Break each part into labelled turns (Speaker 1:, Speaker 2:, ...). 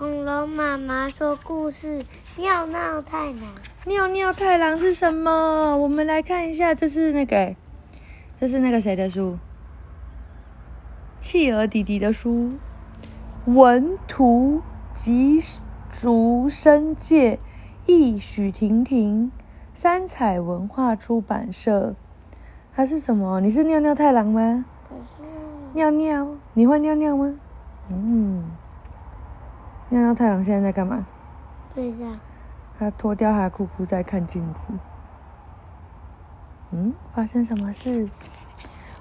Speaker 1: 恐龙妈妈说故事：尿尿太郎。
Speaker 2: 尿尿太郎是什么？我们来看一下，这是那个，这是那个谁的书？企鹅弟弟的书，文图吉竹生介，译许婷婷，三彩文化出版社。它是什么？你是尿尿太郎吗？尿尿，你会尿尿吗？嗯，尿尿太郎现在在干嘛？
Speaker 1: 不知道，
Speaker 2: 他脱掉他的裤裤在看镜子。嗯，发生什么事？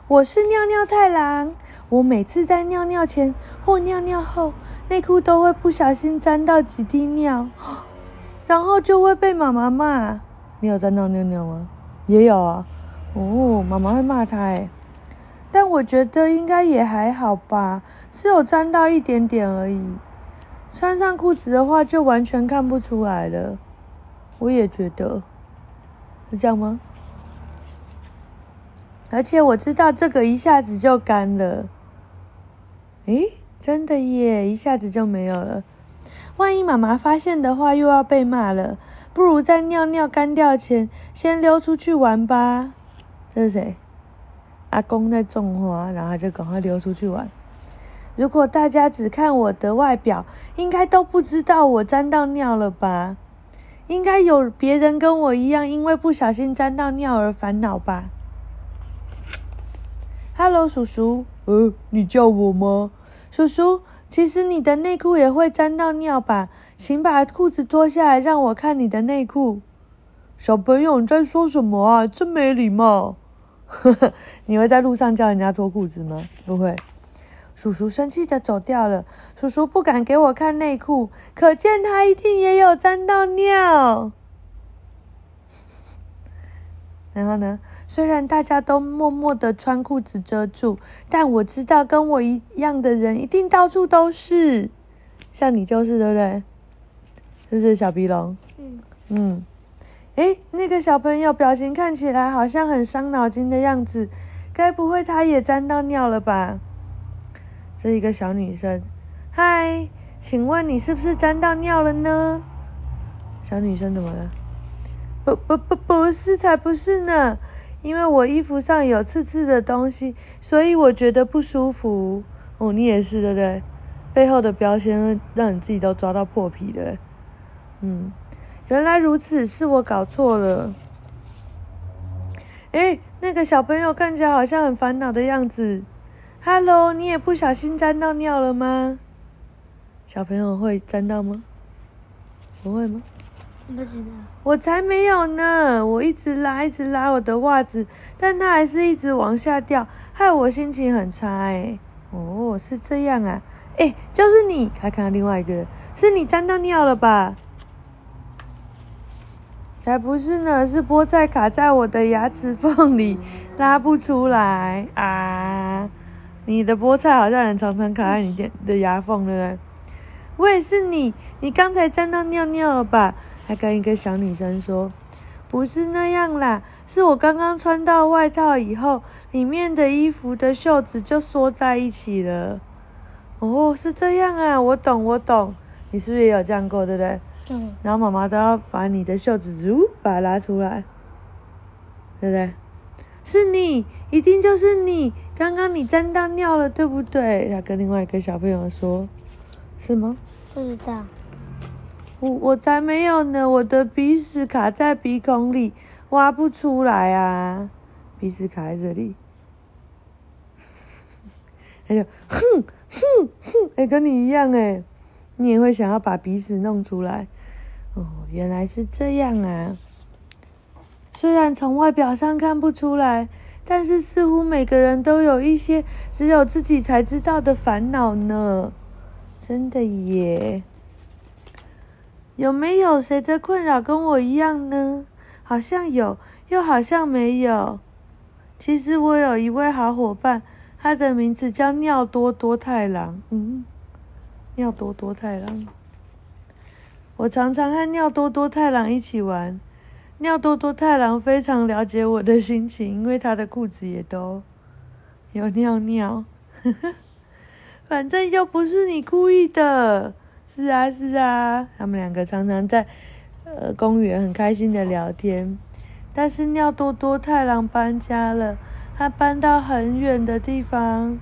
Speaker 2: 我是尿尿太郎，我每次在尿尿前或尿尿后，内裤都会不小心沾到几滴尿，然后就会被妈妈骂。你有沾到尿尿吗？也有啊。哦，妈妈会骂他哎，但我觉得应该也还好吧，只有沾到一点点而已。穿上裤子的话，就完全看不出来了。我也觉得，是这样吗？而且我知道这个一下子就干了。诶，真的耶，一下子就没有了。万一妈妈发现的话，又要被骂了。不如在尿尿干掉前，先溜出去玩吧。这是谁？阿公在种花，然后他就赶快溜出去玩。如果大家只看我的外表，应该都不知道我沾到尿了吧？应该有别人跟我一样，因为不小心沾到尿而烦恼吧？Hello，叔叔。呃，你叫我吗？叔叔，其实你的内裤也会沾到尿吧？请把裤子脱下来，让我看你的内裤。小朋友，你在说什么啊？真没礼貌！呵呵，你会在路上叫人家脱裤子吗？不会。叔叔生气的走掉了。叔叔不敢给我看内裤，可见他一定也有沾到尿。然后呢？虽然大家都默默的穿裤子遮住，但我知道跟我一样的人一定到处都是。像你就是对不对？就是小鼻龙。
Speaker 1: 嗯，
Speaker 2: 嗯，诶，那个小朋友表情看起来好像很伤脑筋的样子，该不会他也沾到尿了吧？这一个小女生，嗨，请问你是不是沾到尿了呢？小女生怎么了？不不不，不是，才不是呢！因为我衣服上有刺刺的东西，所以我觉得不舒服。哦，你也是对不对？背后的标签让你自己都抓到破皮了。嗯，原来如此，是我搞错了。诶，那个小朋友看起来好像很烦恼的样子。Hello，你也不小心沾到尿了吗？小朋友会沾到吗？不会吗？
Speaker 1: 不知道。
Speaker 2: 我才没有呢！我一直拉，一直拉我的袜子，但它还是一直往下掉，害我心情很差哎。哦，是这样啊。哎，就是你，看看另外一个，是你沾到尿了吧？才不是呢，是菠菜卡在我的牙齿缝里，拉不出来啊！你的菠菜好像很常常卡在你的的牙缝，对不对？我也是你，你刚才沾到尿尿了吧？还跟一个小女生说，不是那样啦，是我刚刚穿到外套以后，里面的衣服的袖子就缩在一起了。哦，是这样啊，我懂，我懂。你是不是也有这样过，对不对？
Speaker 1: 对。
Speaker 2: 然后妈妈都要把你的袖子如把它拉出来，对不对？是你，一定就是你。刚刚你沾到尿了，对不对？他跟另外一个小朋友说，是吗？
Speaker 1: 不知道。
Speaker 2: 我我才没有呢，我的鼻屎卡在鼻孔里，挖不出来啊！鼻屎卡在这里，他就哼哼哼，哎，跟你一样哎，你也会想要把鼻屎弄出来。哦，原来是这样啊！虽然从外表上看不出来，但是似乎每个人都有一些只有自己才知道的烦恼呢。真的耶！有没有谁的困扰跟我一样呢？好像有，又好像没有。其实我有一位好伙伴，他的名字叫尿多多太郎。嗯，尿多多太郎。我常常和尿多多太郎一起玩。尿多多太郎非常了解我的心情，因为他的裤子也都有尿尿。反正又不是你故意的。是啊，是啊。他们两个常常在呃公园很开心的聊天。但是尿多多太郎搬家了，他搬到很远的地方。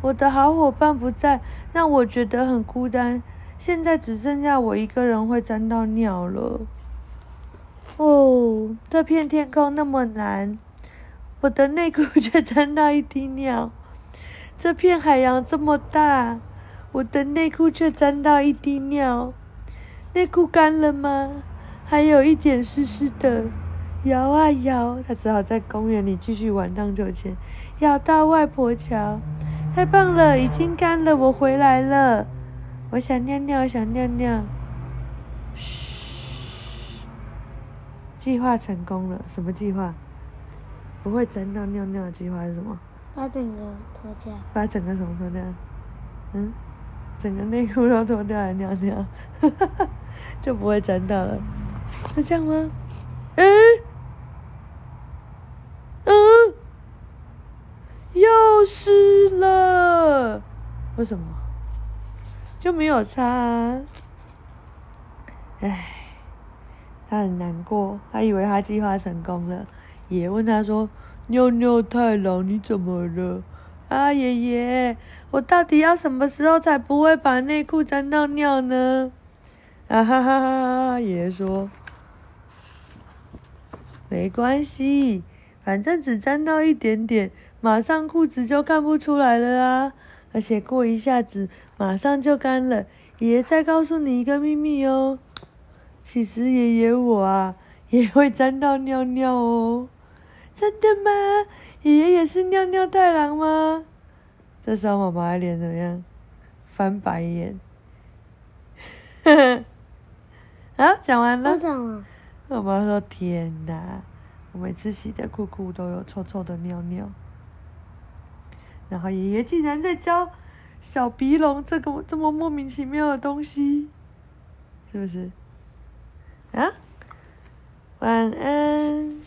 Speaker 2: 我的好伙伴不在，让我觉得很孤单。现在只剩下我一个人会沾到尿了。哦，这片天空那么蓝，我的内裤却沾到一滴尿。这片海洋这么大，我的内裤却沾到一滴尿。内裤干了吗？还有一点湿湿的。摇啊摇，他只好在公园里继续玩荡秋千。摇到外婆桥，太棒了，已经干了，我回来了。我想尿尿，想尿尿。计划成功了。什么计划？不会沾到尿尿的计划是什么？
Speaker 1: 把整个脱掉。
Speaker 2: 把整个什么脱掉？嗯，整个内裤都脱掉来尿尿，就不会沾到了。是这样吗？嗯，嗯，又湿了。为什么？就没有擦。唉，他很难过，他以为他计划成功了。爷问他说：“尿尿太郎，你怎么了？”啊，爷爷，我到底要什么时候才不会把内裤沾到尿呢？啊哈哈哈哈！爷爷说：“没关系，反正只沾到一点点，马上裤子就看不出来了啊！而且过一下子，马上就干了。”爷爷再告诉你一个秘密哦，其实爷爷我啊也会沾到尿尿哦。真的吗？爷爷也是尿尿太郎吗？这时候妈妈脸怎么样？翻白眼。啊，讲完了。
Speaker 1: 我讲了。
Speaker 2: 妈妈说：“天哪，我每次洗的裤裤都有臭臭的尿尿。”然后爷爷竟然在教小鼻龙这个这么莫名其妙的东西，是不是？啊，晚安。